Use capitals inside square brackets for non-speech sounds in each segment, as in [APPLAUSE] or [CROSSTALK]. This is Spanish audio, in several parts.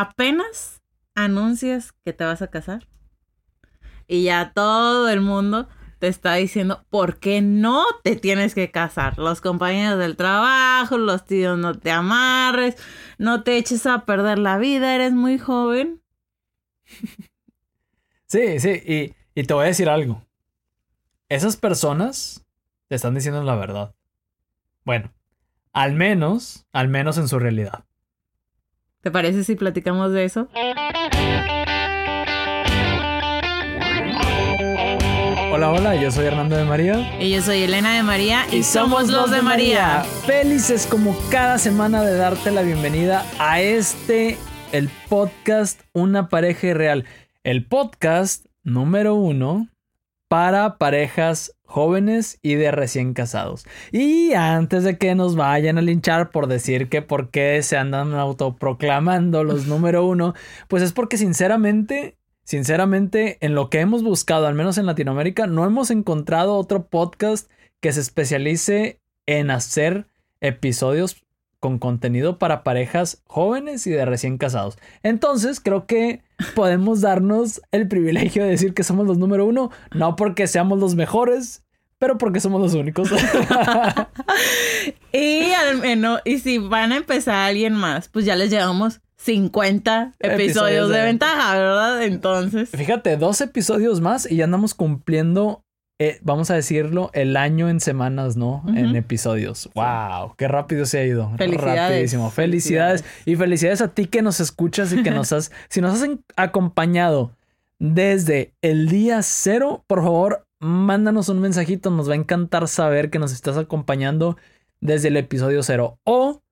apenas anuncias que te vas a casar y ya todo el mundo te está diciendo por qué no te tienes que casar. Los compañeros del trabajo, los tíos, no te amarres, no te eches a perder la vida, eres muy joven. Sí, sí, y, y te voy a decir algo. Esas personas te están diciendo la verdad. Bueno, al menos, al menos en su realidad. ¿Te parece si platicamos de eso? Hola, hola, yo soy Hernando de María. Y yo soy Elena de María y, somos los de María. Felices como cada semana de darte la bienvenida a este, el podcast Una pareja irreal. El podcast número uno para parejas jóvenes y de recién casados. Y antes de que nos vayan a linchar por decir que por qué se andan autoproclamando los [LAUGHS] número uno, pues es porque sinceramente, sinceramente, en lo que hemos buscado, al menos en Latinoamérica, no hemos encontrado otro podcast que se especialice en hacer episodios con contenido para parejas jóvenes y de recién casados. Entonces, creo que podemos darnos el privilegio de decir que somos los número uno, no porque seamos los mejores, pero porque somos los únicos. [LAUGHS] y al menos, y si van a empezar alguien más, pues ya les llevamos 50 episodios, de, ventaja, ¿verdad? Entonces. Fíjate, dos episodios más y ya andamos cumpliendo eh, vamos a decirlo, el año en semanas, ¿no? En episodios. ¡Wow! ¡Qué rápido se ha ido! Felicidades. Rapidísimo. Felicidades. Y felicidades a ti que nos escuchas y que nos has, [LAUGHS] si nos has acompañado desde el día cero, por favor, mándanos un mensajito. Nos va a encantar saber que nos estás acompañando desde el episodio cero. O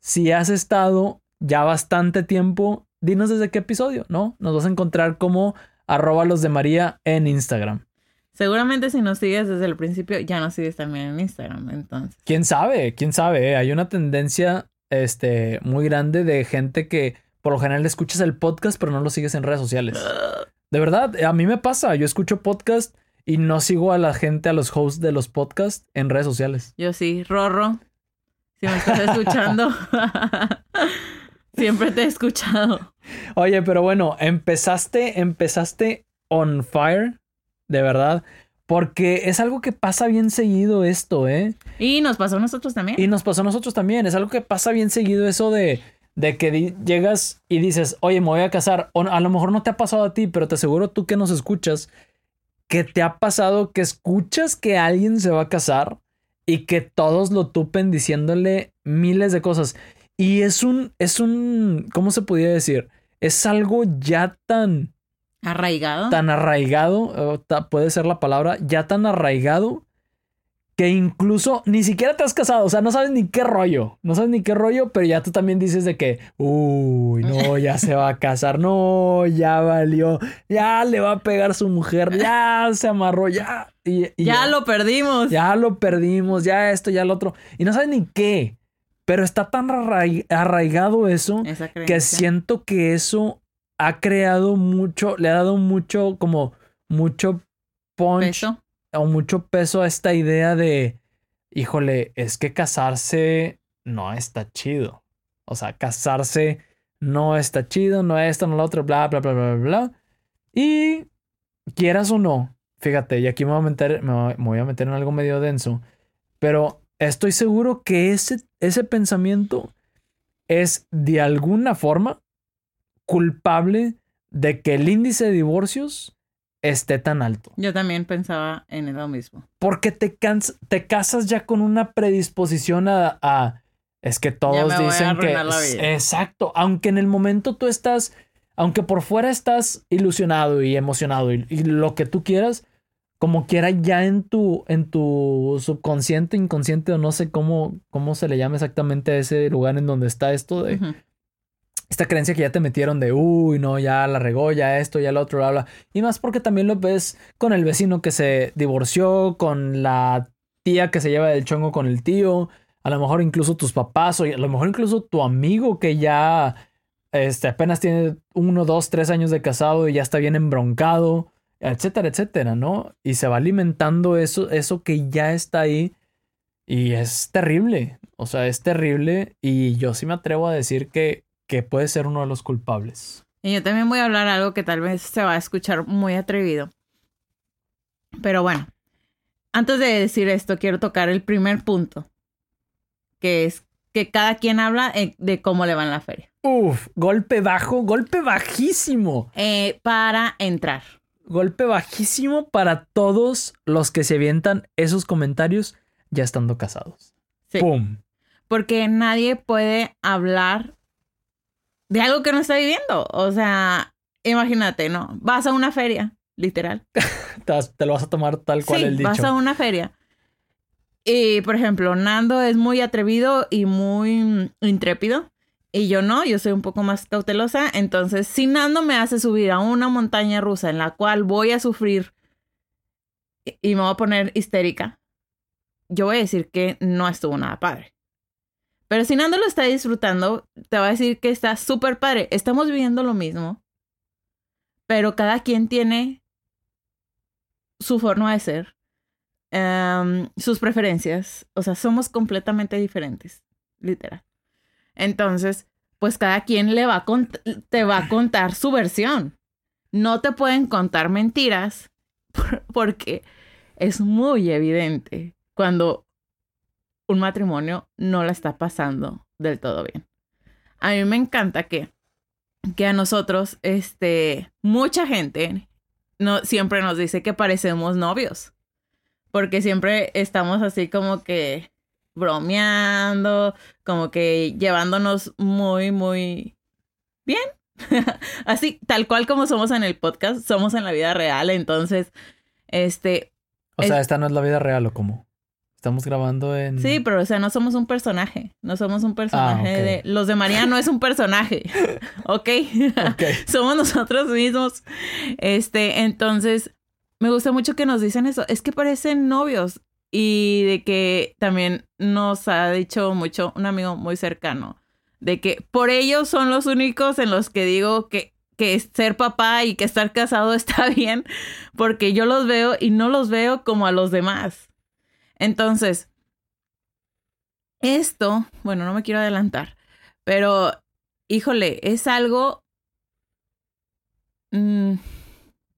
si has estado ya bastante tiempo, dinos desde qué episodio, ¿no? Nos vas a encontrar como arroba los de María en Instagram. Seguramente si nos sigues desde el principio, ya nos sigues también en Instagram, entonces. ¿Quién sabe? ¿Quién sabe? Hay una tendencia este, muy grande de gente que por lo general escuchas el podcast, pero no lo sigues en redes sociales. De verdad, a mí me pasa. Yo escucho podcast y no sigo a la gente, a los hosts de los podcasts en redes sociales. Yo sí, Rorro. Si me estás escuchando. [LAUGHS] Siempre te he escuchado. Oye, pero bueno, empezaste, empezaste on fire de verdad. Porque es algo que pasa bien seguido esto, ¿eh? Y nos pasó a nosotros también. Y nos pasó a nosotros también. Es algo que pasa bien seguido eso de, de que llegas y dices, oye, me voy a casar. O a lo mejor no te ha pasado a ti, pero te aseguro tú que nos escuchas, que te ha pasado que escuchas que alguien se va a casar y que todos lo tupen diciéndole miles de cosas. Y es un, es un, ¿cómo se podría decir? Es algo ya tan Arraigado. Tan arraigado, puede ser la palabra, ya tan arraigado que incluso ni siquiera te has casado, o sea, no sabes ni qué rollo, no sabes ni qué rollo, pero ya tú también dices de que, uy, no, [LAUGHS] ya se va a casar, no, ya valió, ya le va a pegar su mujer, ya se amarró, ya. Y, ya, lo perdimos. Ya lo perdimos, ya esto, ya lo otro. Y no sabes ni qué, pero está tan arraigado eso que siento que eso ha creado mucho, le ha dado mucho, como mucho punch o mucho peso a esta idea de, híjole, es que casarse no está chido. O sea, casarse no está chido, no esto, no lo otro, bla, bla, bla, bla, bla. Y quieras o no, fíjate, y aquí me voy a meter, me voy a meter en algo medio denso, pero estoy seguro que ese, ese pensamiento es de alguna forma culpable de que el índice de divorcios esté tan alto. Yo también pensaba en lo mismo. Porque te, te casas ya con una predisposición a... es que todos dicen que... Exacto, aunque en el momento tú estás, aunque por fuera estás ilusionado y emocionado y, lo que tú quieras, como quiera ya en tu, en tu subconsciente, inconsciente o no sé cómo, cómo se le llama exactamente a ese lugar en donde está esto de esta creencia que ya te metieron de, uy, no, ya la regó, ya esto, ya lo otro, bla, bla. Y más porque también lo ves con el vecino que se divorció, con la tía que se lleva del chongo con el tío, a lo mejor incluso tus papás, o a lo mejor incluso tu amigo que ya este, apenas tiene uno, dos, tres años de casado y ya está bien embroncado, etcétera, etcétera, ¿no? Y se va alimentando eso, eso que ya está ahí. Y es terrible, o sea, es terrible y yo sí me atrevo a decir que que puede ser uno de los culpables. Y yo también voy a hablar algo que tal vez se va a escuchar muy atrevido. Pero bueno, antes de decir esto, quiero tocar el primer punto, que es que cada quien habla eh, de cómo le va en la feria. Uf, golpe bajo, golpe bajísimo. Eh, para entrar. Golpe bajísimo para todos los que se avientan esos comentarios ya estando casados. Sí. ¡Pum! Porque nadie puede hablar de algo que no está viviendo. O sea, imagínate, ¿no? Vas a una feria, literal. [LAUGHS] te, lo vas a tomar tal cual el dicho. Vas a una feria. Y, por ejemplo, Nando es muy atrevido y muy intrépido. Y yo no, yo soy un poco más cautelosa. Entonces, si Nando me hace subir a una montaña rusa en la cual voy a sufrir y me voy a poner histérica, yo voy a decir que no estuvo nada padre. Pero si Nando lo está disfrutando, te va a decir que está súper padre. Estamos viviendo lo mismo, pero cada quien tiene su forma de ser, em, sus preferencias. O sea, somos completamente diferentes, literal. Entonces, pues cada quien le va a te va a contar su versión. No te pueden contar mentiras [LAUGHS] porque es muy evidente cuando un matrimonio no la está pasando del todo bien. A mí me encanta que, que a nosotros, este, mucha gente no, siempre nos dice que parecemos novios. Porque siempre estamos así como que bromeando, como que llevándonos muy, muy bien. [LAUGHS] Así, tal cual como somos en el podcast, somos en la vida real. Entonces, este. O sea, esta no es la vida real o cómo? Estamos grabando en. Sí, pero o sea, no somos un personaje. No somos un personaje ah, de. Los de María no es un personaje. [LAUGHS] ¿Ok? [LAUGHS] somos nosotros mismos. Este, entonces, me gusta mucho que nos dicen eso. Es que parecen novios y de que también nos ha dicho mucho un amigo muy cercano, de que por ellos son los únicos en los que digo que, que ser papá y que estar casado [LAUGHS] está bien, porque yo los veo y no los veo como a los demás. Entonces, esto, bueno, no me quiero adelantar, pero híjole, es algo, mm,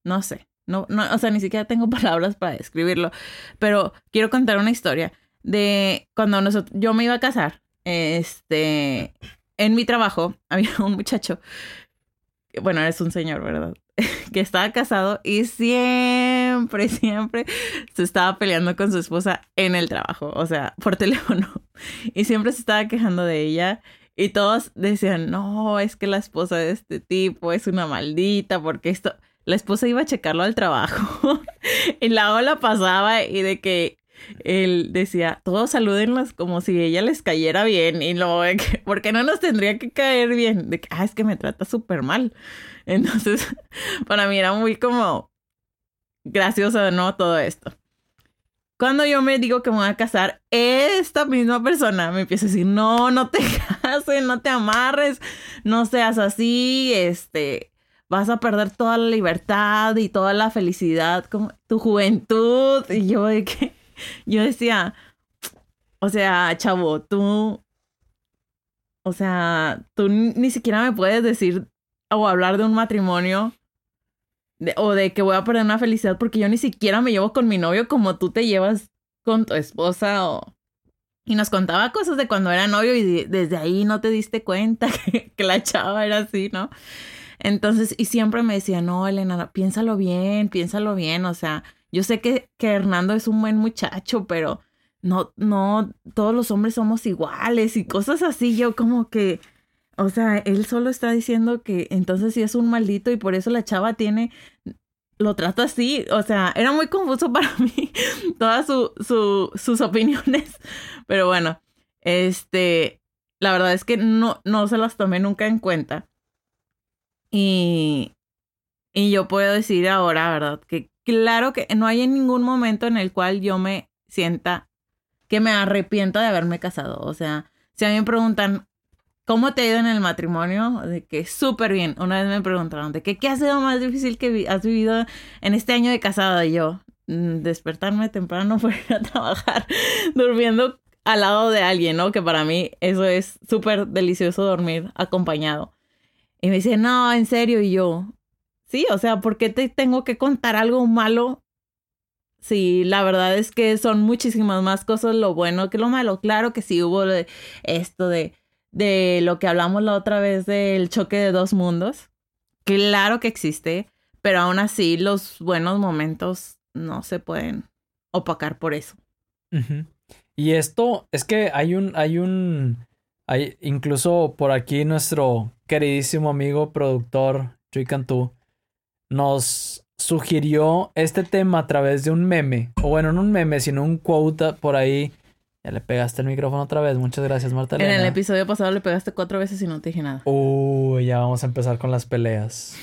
no sé, no, no, o sea, ni siquiera tengo [LAUGHS] palabras para describirlo. Pero quiero contar una historia de cuando nosotros, yo me iba a casar. Este, en mi trabajo [LAUGHS] había un muchacho, bueno, es un señor, ¿verdad? [LAUGHS] que estaba casado y siempre, [LAUGHS] siempre se estaba peleando con su esposa en el trabajo, o sea, por [LAUGHS] teléfono. Y siempre se estaba quejando de ella. Y todos decían, no, es que la esposa de este tipo es una maldita, porque esto la esposa iba a checarlo al trabajo [LAUGHS] y la ola pasaba y de que él decía, todos salúdenlas como si ella les cayera bien y no, porque no nos tendría que caer bien, de que, ah, es que me trata súper mal. Entonces, para mí era muy como gracioso, ¿no? Todo esto. Cuando yo me digo que me voy a casar, esta misma persona me empieza a decir, no, no te [LAUGHS] cases, no te amarres, no seas así, este, vas a perder toda la libertad y toda la felicidad, como tu juventud. Y yo de [LAUGHS] yo decía, o sea, chavo, tú, o sea, tú ni siquiera me puedes decir o hablar de un matrimonio o de que voy a perder una felicidad porque yo ni siquiera me llevo con mi novio como tú te llevas con tu esposa. Y nos contaba cosas de cuando era novio y desde ahí no te diste cuenta [LAUGHS] que, que la chava era así, ¿no? Entonces, y siempre me decía, no, Elena, piénsalo bien, piénsalo bien, o sea, yo sé que, que Hernando es un buen muchacho, pero no, no, todos los hombres somos iguales y cosas así, yo como que, o sea, él solo está diciendo que entonces sí es un maldito y por eso la chava tiene, lo trata así, o sea, era muy confuso [LAUGHS] para mí todas su, su, sus opiniones, pero bueno, este, la verdad es que no, no se las tomé nunca en cuenta. Y, y yo puedo decir ahora, ¿verdad? Que claro que no hay en ningún momento en el cual yo me sienta que me arrepiento de haberme casado. O sea, si a mí me preguntan, ¿cómo te ha ido en el matrimonio? De que súper bien. Una vez me preguntaron, ¿de qué, qué ha sido más difícil que has vivido en este año de casada? Y yo, mm, despertarme temprano [LAUGHS] para ir a trabajar, durmiendo al lado de alguien, ¿no? Que para mí eso es súper delicioso dormir acompañado. Y me dice, no, en serio, y yo, sí, o sea, ¿por qué te tengo que contar algo malo? Sí, la verdad es que son muchísimas más cosas lo bueno que lo malo. Claro que sí hubo esto de, de lo que hablamos la otra vez del choque de dos mundos. Claro que existe, pero aún así los buenos momentos no se pueden opacar por eso. Y esto es que hay un, hay un, hay incluso por aquí nuestro queridísimo amigo productor Chuy Cantú nos sugirió este tema a través de un meme, o bueno, no un meme, sino un quote por ahí. Ya le pegaste el micrófono otra vez. Muchas gracias, Marta. En el episodio pasado le pegaste cuatro veces y no te dije nada. Uy, ya vamos a empezar con las peleas.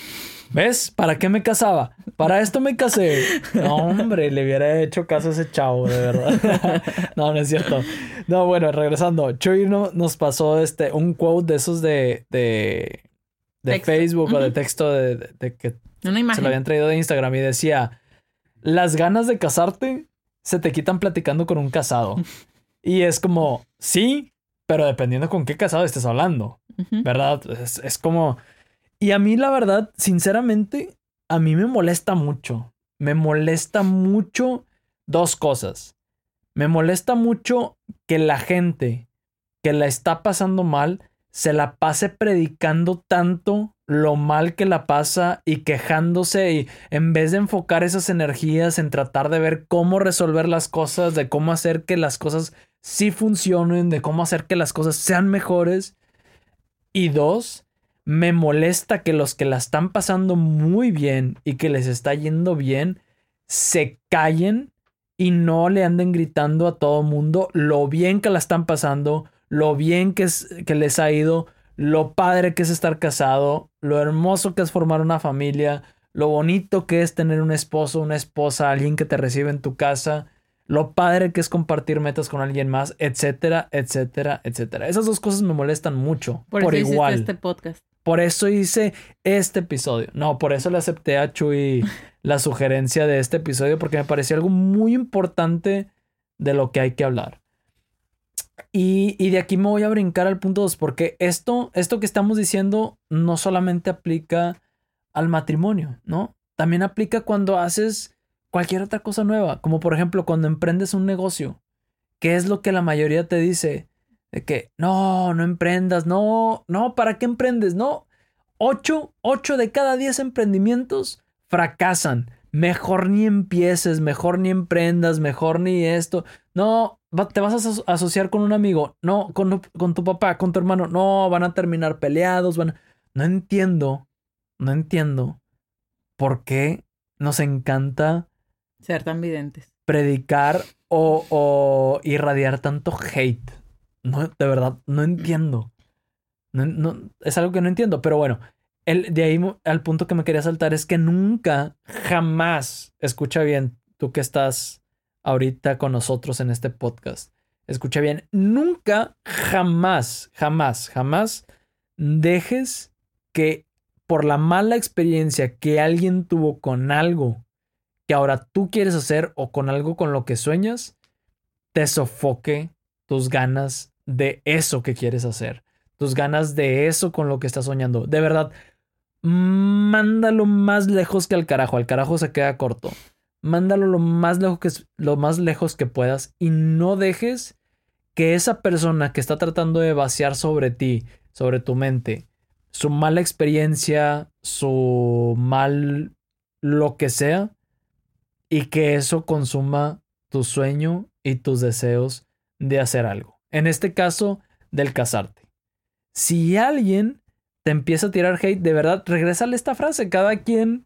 ¿Ves? ¿Para qué me casaba? Para esto me casé. No, hombre, le hubiera hecho caso a ese chavo, de verdad. [LAUGHS] no, no es cierto. No, bueno, regresando. Chuy nos pasó este, un quote de esos de, de, de Facebook o de texto de, que se lo habían traído de Instagram y decía, las ganas de casarte se te quitan platicando con un casado. Y es como, sí, pero dependiendo con qué casado estés hablando, ¿verdad? es como y a mí, la verdad, sinceramente, a mí me molesta mucho. Me molesta mucho dos cosas. Me molesta mucho que la gente que la está pasando mal se la pase predicando tanto lo mal que la pasa y quejándose y en vez de enfocar esas energías en tratar de ver cómo resolver las cosas, de cómo hacer que las cosas sí funcionen, de cómo hacer que las cosas sean mejores. Y dos, me molesta que los que la están pasando muy bien y que les está yendo bien se callen y no le anden gritando a todo mundo lo bien que la están pasando, lo bien que, es, que les ha ido, lo padre que es estar casado, lo hermoso que es formar una familia, lo bonito que es tener un esposo, una esposa, alguien que te recibe en tu casa, lo padre que es compartir metas con alguien más, etcétera, etcétera, etcétera. Esas dos cosas me molestan mucho. Por, por igual. este podcast. Por eso hice este episodio. No, por eso le acepté a Chuy [LAUGHS] la sugerencia de este episodio porque me pareció algo muy importante de lo que hay que hablar. Y, de aquí me voy a brincar al punto 2 porque esto, esto que estamos diciendo no solamente aplica al matrimonio, ¿no? También aplica cuando haces cualquier otra cosa nueva, como por ejemplo cuando emprendes un negocio. ¿Qué es lo que la mayoría te dice? De que, no, no emprendas, no, no, ¿para qué emprendes? No, ocho, ocho de cada diez emprendimientos fracasan. Mejor ni empieces, mejor ni emprendas, mejor ni esto. No, te vas a asociar con un amigo, no, con, con tu papá, con tu hermano, no, van a terminar peleados, van No entiendo, no entiendo por qué nos encanta ser tan videntes. Predicar o, o irradiar tanto hate. No, de verdad, no entiendo. No, es algo que no entiendo, pero bueno, el, de ahí al punto que me quería saltar es que nunca, jamás, escucha bien, tú que estás ahorita con nosotros en este podcast, escucha bien, nunca, jamás, jamás, jamás dejes que por la mala experiencia que alguien tuvo con algo ahora tú quieres hacer o con algo con lo que sueñas, te sofoque tus ganas de eso que quieres hacer, tus ganas de eso con lo que estás soñando. De verdad, mándalo más lejos que al carajo, al carajo se queda corto. Mándalo lo más lejos que, lo más lejos que puedas y no dejes que esa persona que está tratando de vaciar sobre ti, sobre tu mente, su mala experiencia, su mal lo que sea, y que eso consuma tu sueño y tus deseos de hacer algo. En este caso, del casarte. Si alguien te empieza a tirar hate, de verdad, regrésale esta frase. Cada quien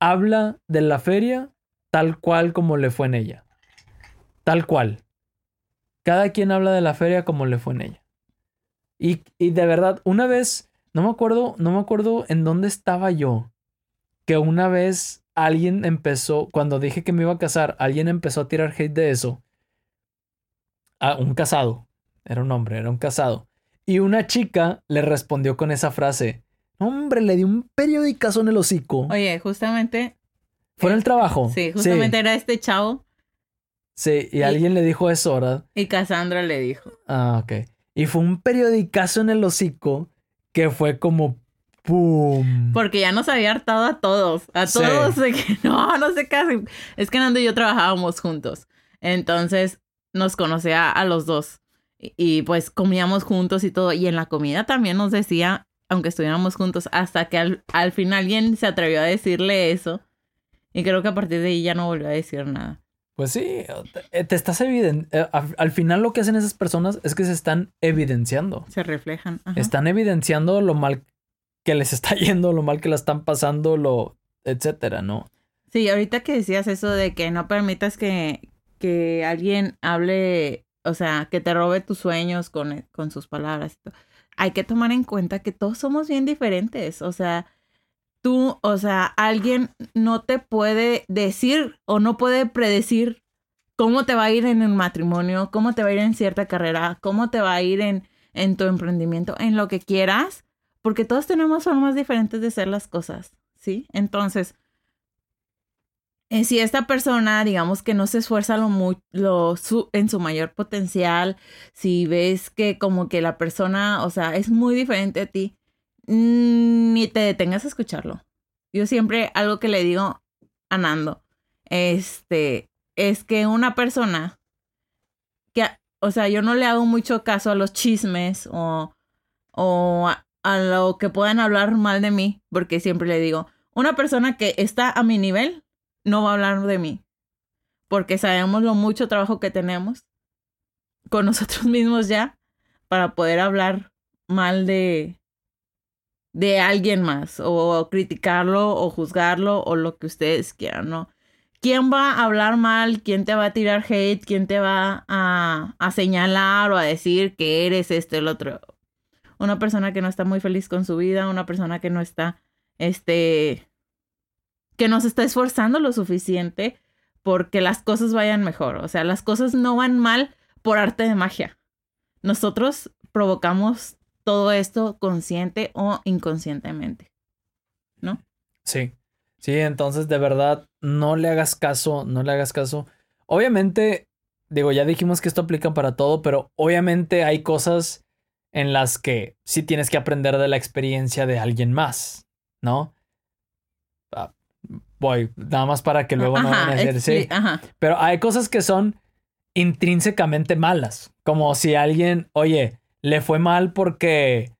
habla de la feria tal cual como le fue en ella. Tal cual. Cada quien habla de la feria como le fue en ella. Y, y de verdad, una vez, no me acuerdo, no me acuerdo en dónde estaba yo. Que una vez alguien empezó, cuando dije que me iba a casar, alguien empezó a tirar hate de eso. A un casado. Era un hombre, era un casado. Y una chica le respondió con esa frase. Hombre, le dio un periodicazo en el hocico. Oye, justamente. Fue en el trabajo. Sí, justamente era este chavo Sí, y, alguien le dijo eso, ¿verdad? Y Cassandra le dijo. Ah, ok. Y fue un periodicazo en el hocico que fue como ¡pum! Porque ya nos había hartado a todos. A todos de que [LAUGHS] no, no se casen. Es que Nando y yo trabajábamos juntos. Entonces nos conocía a los dos. Y, pues comíamos juntos y todo. Y en la comida también nos decía, aunque estuviéramos juntos, hasta que al, al fin alguien se atrevió a decirle eso. Y creo que a partir de ahí ya no volvió a decir nada. Pues sí, te, estás evidenciando. Eh, al, final lo que hacen esas personas es que se están evidenciando. Se reflejan. Están evidenciando lo mal que les está [LAUGHS] yendo, lo mal que la están pasando, lo etcétera, ¿no? Sí, ahorita que decías eso de que no permitas que, que alguien hable, o sea, que te robe tus sueños con, con sus palabras. Hay que tomar en cuenta que todos somos bien diferentes, o sea, tú, o sea, alguien no te puede decir o no puede predecir cómo te va a ir en un matrimonio, cómo te va a ir en cierta carrera, cómo te va a ir en, en tu emprendimiento, en lo que quieras, porque todos tenemos formas diferentes de hacer las cosas, ¿sí? Entonces, eh, si esta persona, digamos que no se esfuerza lo, lo en su mayor potencial, si ves que como que la persona, o sea, es muy diferente a ti, Mm, ni te detengas a escucharlo. Yo siempre algo que le digo a este, es que una persona que, o sea, yo no le hago mucho caso a los chismes o, o a lo que puedan hablar mal de mí, porque siempre le digo, una persona que está a mi nivel no va a hablar de mí, porque sabemos lo mucho trabajo que tenemos con [LAUGHS] nosotros mismos ya para poder hablar mal de, de alguien más o criticarlo o juzgarlo o lo que ustedes quieran, ¿no? ¿Quién va a hablar mal? ¿Quién te va a tirar hate? ¿Quién te va a, a señalar o a decir que eres este el otro? Una persona que no está muy feliz con su vida, una persona que no está, este, que no se está esforzando lo suficiente porque las cosas vayan mejor. O sea, las cosas no van mal por arte de magia. Nosotros provocamos todo esto consciente o inconscientemente. ¿No? Sí. Sí, entonces de verdad no le hagas caso, no le hagas caso. Obviamente, digo, ya dijimos que esto aplica para todo, pero obviamente hay cosas en las que sí tienes que aprender de la experiencia de alguien más, ¿no? Ah, voy, nada más para que luego no van a sí. Pero hay cosas que son intrínsecamente malas, como si alguien, oye, le fue mal porque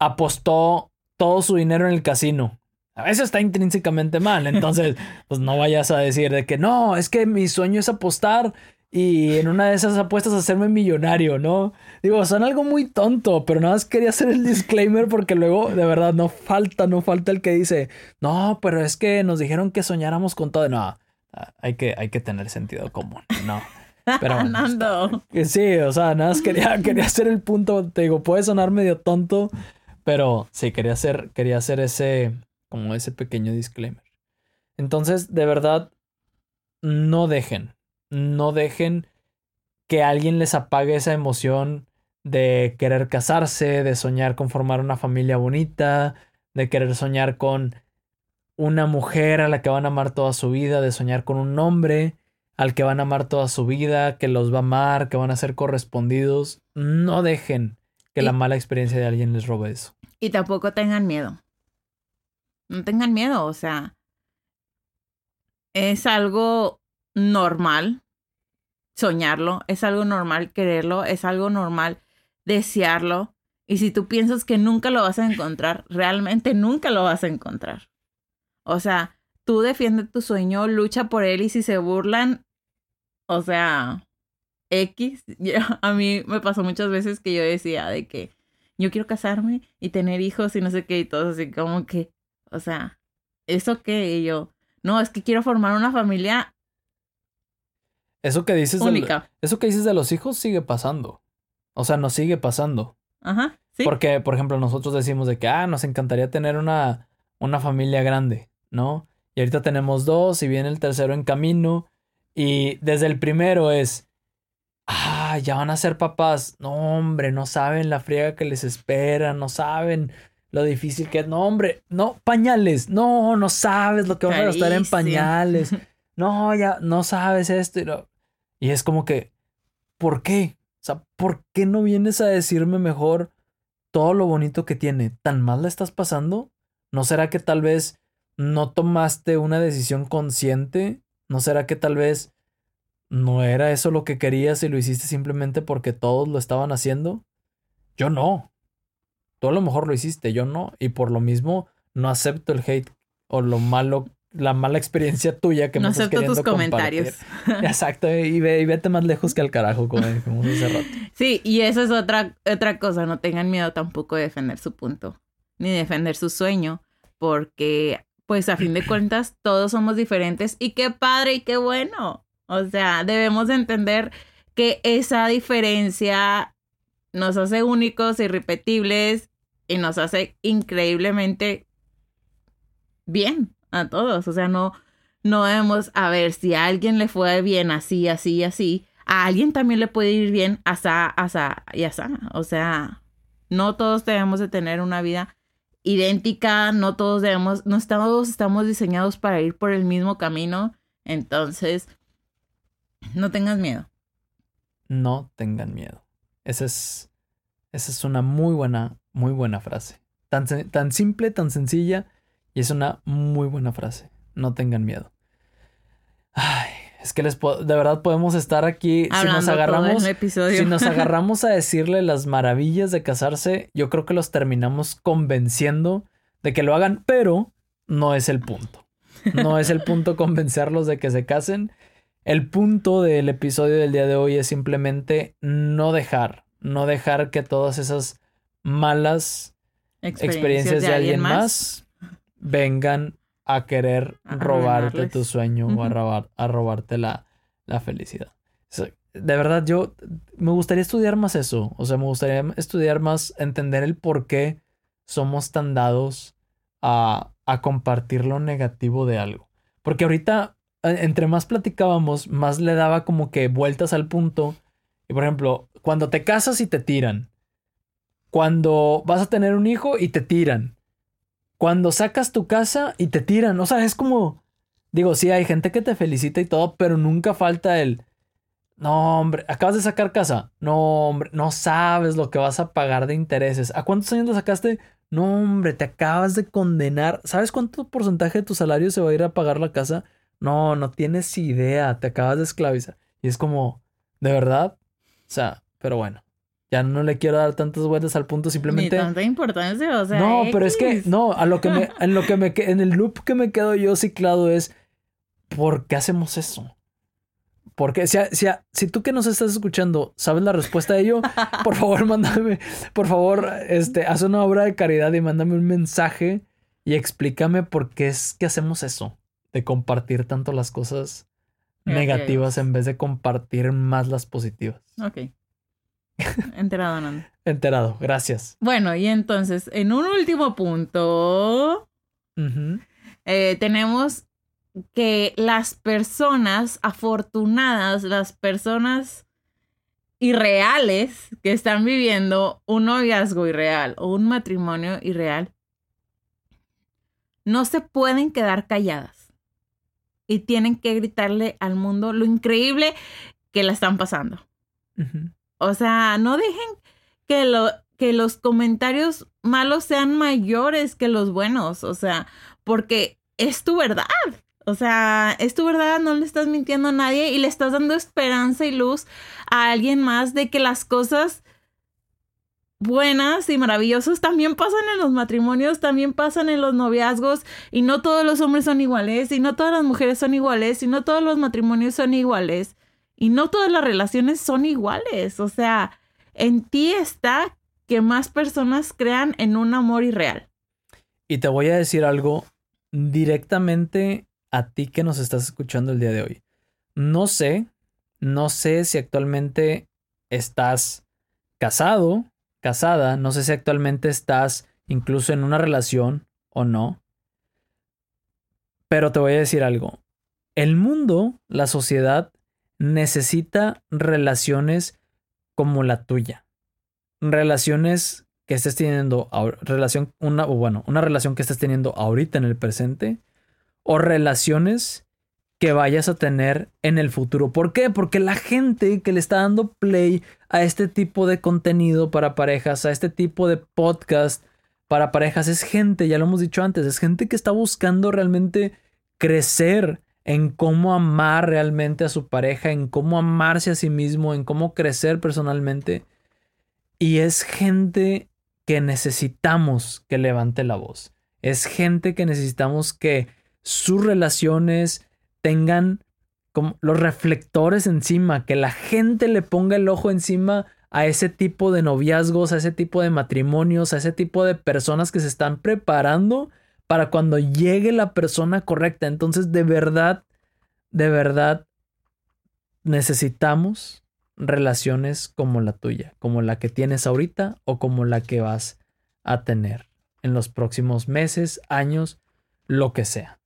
apostó todo su dinero en el casino. A veces está intrínsecamente mal. Entonces, [LAUGHS] pues no vayas a decir de que no, es que mi sueño es apostar y en una de esas apuestas hacerme millonario, ¿no? Digo, son algo muy tonto, pero nada más quería hacer el [LAUGHS] disclaimer porque luego de verdad no falta, no falta el que dice, no, pero es que nos dijeron que soñáramos con todo. No, hay que, hay que tener sentido común, ¿no? Pero [LAUGHS] Sí, o sea, nada más quería, [LAUGHS] quería hacer el punto. Te digo, puede sonar medio tonto, pero sí, quería hacer, quería hacer ese, como ese pequeño disclaimer. Entonces, de verdad, no dejen, no dejen que alguien les apague esa emoción de querer casarse, de soñar con formar una familia bonita, de querer soñar con una mujer a la que van a amar toda su vida, de soñar con un hombre al que van a amar toda su vida, que los va a amar, que van a ser correspondidos. No dejen que la mala experiencia de alguien les robe eso. Y tampoco tengan miedo. No tengan miedo, o sea, es algo normal soñarlo, es algo normal quererlo, es algo normal desearlo. Y si tú piensas que nunca lo vas a encontrar, realmente nunca lo vas a encontrar. O sea, tú defiende tu sueño, lucha por él y si se burlan, o sea, X, [LAUGHS] a mí me pasó muchas veces que yo decía de que yo quiero casarme y tener hijos y no sé qué y todo así como que, o sea, ¿eso qué? Yo, no, es que quiero formar una familia eso que dices única. eso que dices de los hijos sigue pasando. O sea, nos sigue pasando. Ajá, sí. Porque, por ejemplo, nosotros decimos de que, ah, nos encantaría tener una, una familia grande, ¿no? Y ahorita tenemos dos y viene el tercero en camino y desde el primero es, ah, ya van a ser papás. No, hombre, no saben la friega que les espera, no saben lo difícil que es. No, hombre, no, pañales. No, no sabes lo que van a gastar en pañales. [LAUGHS] No, ya no sabes esto. Y, Y es como que, ¿por qué? O sea, ¿por qué no vienes a decirme mejor todo lo bonito que tiene? ¿Tan mal la estás pasando? ¿No será que tal vez no tomaste una decisión consciente? ¿No será que tal vez no era eso lo que querías y lo hiciste simplemente porque todos lo estaban haciendo? Yo no. Tú a lo mejor lo hiciste, yo no. Y por lo mismo no acepto el hate o lo malo, la mala experiencia tuya que no me estás acepto tus comentarios. Exacto, y, ve, y, vete más lejos que al carajo, como dijimos hace rato. Sí, y eso es otra, otra cosa. No tengan miedo tampoco de defender su punto, ni defender su sueño, porque pues a fin de [CLEARS THROAT] cuentas todos somos diferentes y qué padre y qué bueno. O sea, debemos de entender que esa diferencia nos hace únicos, irrepetibles y nos hace increíblemente bien a todos. O sea, no, no debemos, a ver, si a alguien le fue bien así, así, así, a alguien también le puede ir bien asá, asá y asá. O sea, no todos debemos de tener una vida idéntica, no todos debemos, no estamos, estamos diseñados para ir por el mismo camino. Entonces, no tengas miedo. No tengan miedo. Esa es, esa es una muy buena, muy buena frase. Tan, tan simple, tan sencilla y es una muy buena frase. No tengan miedo. Ay, es que les de verdad podemos estar aquí si nos agarramos si nos [LAUGHS] agarramos a decirle las maravillas de casarse, yo creo que los terminamos convenciendo de que lo hagan, pero no es el punto. No es el punto [LAUGHS] convencerlos de que se casen. El punto del episodio del día de hoy es simplemente no dejar, no dejar que todas esas malas experiencias, de, alguien más vengan a querer robarte tu sueño o a, robarte la, felicidad. de verdad, yo me gustaría estudiar más eso. O sea, me gustaría estudiar más, entender el por qué somos tan dados a, a compartir lo negativo de algo. Porque ahorita, entre más platicábamos, más le daba como que vueltas al punto. Y por ejemplo, cuando te casas y te tiran. Cuando vas a tener un hijo y te tiran cuando sacas tu casa y te tiran. O sea, es como. Digo, sí, hay gente que te felicita y todo, pero nunca falta el. No, hombre, acabas de sacar casa. No, hombre, no sabes lo que vas a pagar de intereses. ¿A cuántos años lo sacaste? No, hombre, te acabas de condenar. ¿Sabes cuánto porcentaje de tu salario se va a ir a pagar la casa? No, no tienes idea. Te acabas de esclavizar. Y es como, ¿de verdad? O sea, pero bueno. Ya no le quiero dar tantas vueltas al punto, simplemente. Ni tanta importancia, o sea. No, pero es que, no, a lo que me, [LAUGHS] en lo que me, en el loop que me quedo yo ciclado es, ¿por qué hacemos eso? Porque si, si, si tú que nos estás escuchando sabes la respuesta a ello, [LAUGHS] por favor, mándame, por favor, este, haz una obra de caridad y mándame un mensaje y explícame por qué es que hacemos eso, de compartir tanto las cosas negativas en vez de compartir más las positivas. Ok. [LAUGHS] Enterado, Nando. Enterado, gracias. Bueno, y entonces, en un último punto, eh, tenemos que las personas afortunadas, las personas irreales que están viviendo un noviazgo irreal o un matrimonio irreal, no se pueden quedar calladas y tienen que gritarle al mundo lo increíble que la están pasando. O sea, no dejen que, lo, que los comentarios malos sean mayores que los buenos. O sea, porque es tu verdad. O sea, es tu verdad, no le estás mintiendo a nadie y le estás dando esperanza y luz a alguien más de que las cosas buenas y maravillosas también pasan en los matrimonios, también pasan en los noviazgos y no todos los hombres son iguales y no todas las mujeres son iguales y no todos los matrimonios son iguales. Y no todas las relaciones son iguales. O sea, en ti está que más personas crean en un amor irreal. Y te voy a decir algo directamente a ti que nos estás escuchando el día de hoy. No sé, no sé si actualmente estás casado, casada, no sé si actualmente estás incluso en una relación o no. Pero te voy a decir algo. El mundo, la sociedad, necesita relaciones como la tuya. Relaciones que estés teniendo, relación, una, bueno, una relación que estés teniendo ahorita en el presente, o relaciones que vayas a tener en el futuro. ¿Por qué? Porque la gente que le está dando play a este tipo de contenido para parejas, a este tipo de podcast para parejas, es gente, ya lo hemos dicho antes, es gente que está buscando realmente crecer en cómo amar realmente a su pareja, en cómo amarse a sí mismo, en cómo crecer personalmente. Y es gente que necesitamos que levante la voz. Es gente que necesitamos que sus relaciones tengan los reflectores encima, que la gente le ponga el ojo encima a ese tipo de noviazgos, a ese tipo de matrimonios, a ese tipo de personas que se están preparando para cuando llegue la persona correcta. Entonces, de verdad, de verdad, necesitamos relaciones como la tuya, como la que tienes ahorita o como la que vas a tener en los próximos meses, años, lo que sea.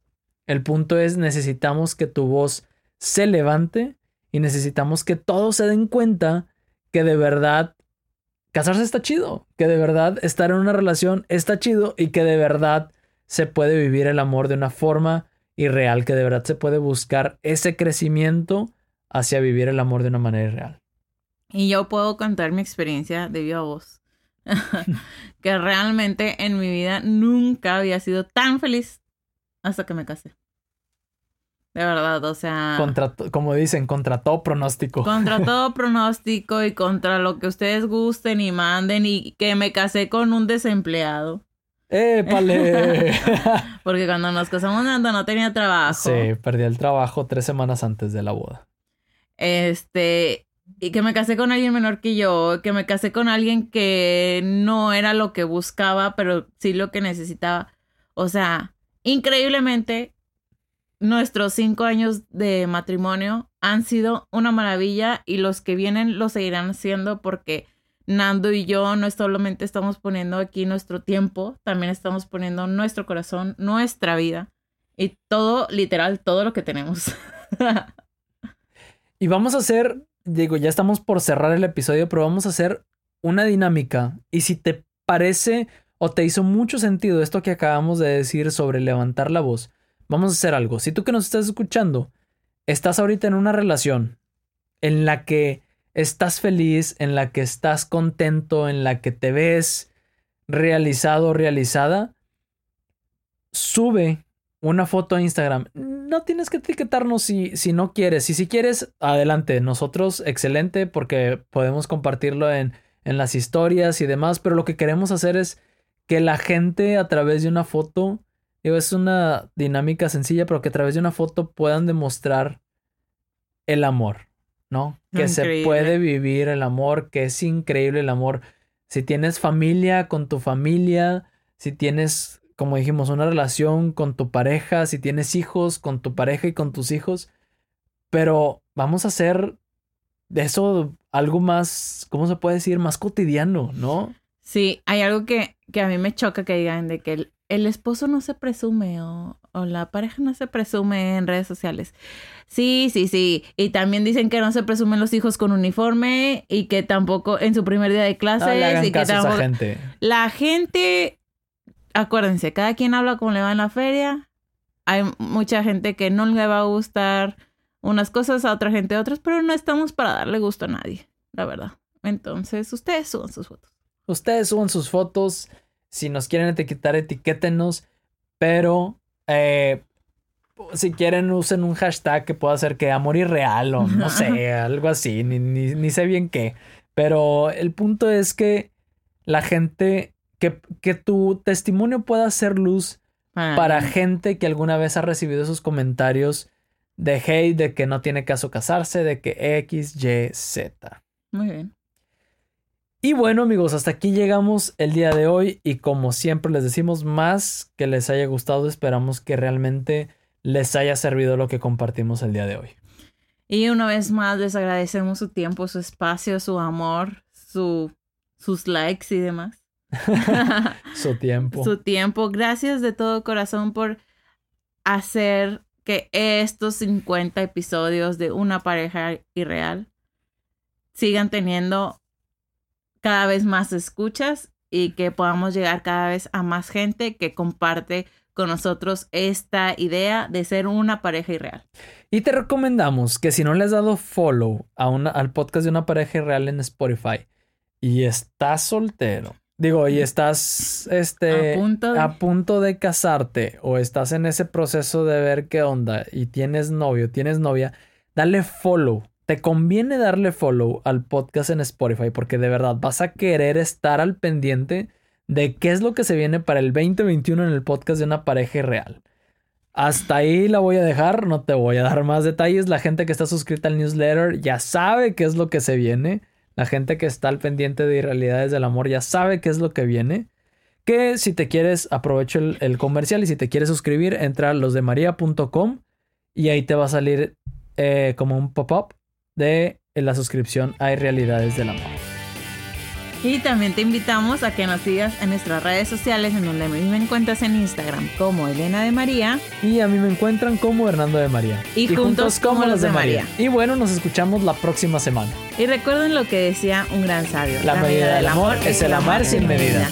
El punto es, necesitamos que tu voz se levante y necesitamos que todos se den cuenta que de verdad casarse está chido, que de verdad estar en una relación está chido y que de verdad se puede vivir el amor de una forma irreal, que de verdad se puede buscar ese crecimiento hacia vivir el amor de una manera irreal. Y yo puedo contar mi experiencia de viva voz. [LAUGHS] que realmente en mi vida nunca había sido tan feliz hasta que me casé. De verdad, o sea. Contra, como dicen, contra todo pronóstico. Contra [LAUGHS] todo pronóstico y contra lo que ustedes gusten y manden y que me casé con un desempleado. ¡Épale! [LAUGHS] Porque cuando nos casamos no tenía trabajo. Sí, perdí el trabajo tres semanas antes de la boda. Este, y que me casé con alguien menor que yo, que me casé con alguien que no era lo que buscaba, pero sí lo que necesitaba. O sea, increíblemente, nuestros cinco años de matrimonio han sido una maravilla y los que vienen lo seguirán siendo porque Nando y yo no solamente estamos poniendo aquí nuestro tiempo, también estamos poniendo nuestro corazón, nuestra vida y todo, literal, todo lo que tenemos. [LAUGHS] y vamos a hacer, digo, ya estamos por cerrar el episodio, pero vamos a hacer una dinámica. Y si te parece o te hizo mucho sentido esto que acabamos de decir sobre levantar la voz, vamos a hacer algo. Si tú que nos estás escuchando, estás ahorita en una relación en la que estás feliz, en la que estás contento, en la que te ves realizado realizada, sube una foto a Instagram. No tienes que etiquetarnos si, si no quieres. Y si quieres, adelante. Nosotros, excelente, porque podemos compartirlo en, en las historias y demás. Pero lo que queremos hacer es que la gente a través de una foto, digo, es una dinámica sencilla, pero que a través de una foto puedan demostrar el amor, ¿no? Que se puede vivir el amor, que es increíble el amor. Si tienes familia con tu familia, si tienes, como dijimos, una relación con tu pareja, si tienes hijos con tu pareja y con tus hijos, pero vamos a hacer de eso algo más, ¿cómo se puede decir? Más cotidiano, ¿no? Sí, hay algo que, que a mí me choca que digan de que el, esposo no se presume o, o, la pareja no se presume en redes sociales. Sí, sí, sí. Y también dicen que no se presumen los hijos con uniforme y que tampoco en su primer día de clases. y que tampoco... gente. La gente, acuérdense, cada quien habla como le va en la feria. Hay mucha gente que no le va a gustar unas cosas, a otra gente otras, pero no estamos para darle gusto a nadie, la verdad. Entonces, ustedes suban sus fotos. Ustedes suban sus fotos. Si nos quieren etiquetar, etiquétenos. Pero eh, si quieren, usen un hashtag que pueda ser que amor irreal o no sé, algo así. Ni, ni, sé bien qué. Pero el punto es que la gente, que, que tu testimonio pueda ser luz para gente que alguna vez ha recibido esos comentarios de hate, de que no tiene caso casarse, de que X, Y, Z. Muy bien. Y bueno amigos, hasta aquí llegamos el día de hoy y como siempre les decimos más que les haya gustado, esperamos que realmente les haya servido lo que compartimos el día de hoy. Y una vez más les agradecemos su tiempo, su espacio, su amor, su, sus likes y demás. [LAUGHS] su tiempo. Su tiempo. Gracias de todo corazón por hacer que estos 50 episodios de una pareja irreal sigan teniendo cada vez más escuchas y que podamos llegar cada vez a más gente que comparte con nosotros esta idea de ser una pareja irreal. Y te recomendamos que si no le has dado follow a una, al podcast de una pareja irreal en Spotify y estás soltero, digo, y estás este, a punto, de... casarte o estás en ese proceso de ver qué onda y tienes novio, tienes novia, dale follow. Te conviene darle follow al podcast en Spotify porque de verdad vas a querer estar al pendiente de qué es lo que se viene para el 2021 en el podcast de una pareja real. Hasta ahí la voy a dejar, no te voy a dar más detalles. La gente que está suscrita al newsletter ya sabe qué es lo que se viene. La gente que está al pendiente de Irrealidades del Amor ya sabe qué es lo que viene. Que si te quieres, aprovecho el, comercial y si te quieres suscribir, entra a losdemaria.com y ahí te va a salir eh, como un pop-up de la suscripción a Irrealidades del Amor. Y también te invitamos a que nos sigas en nuestras redes sociales, en donde a mí me encuentras en Instagram como Elena de María. Y a mí me encuentran como Hernando de María. Y, juntos, como los de María. Y bueno, nos escuchamos la próxima semana. Y recuerden lo que decía un gran sabio. La, medida del amor es el amar sin medida.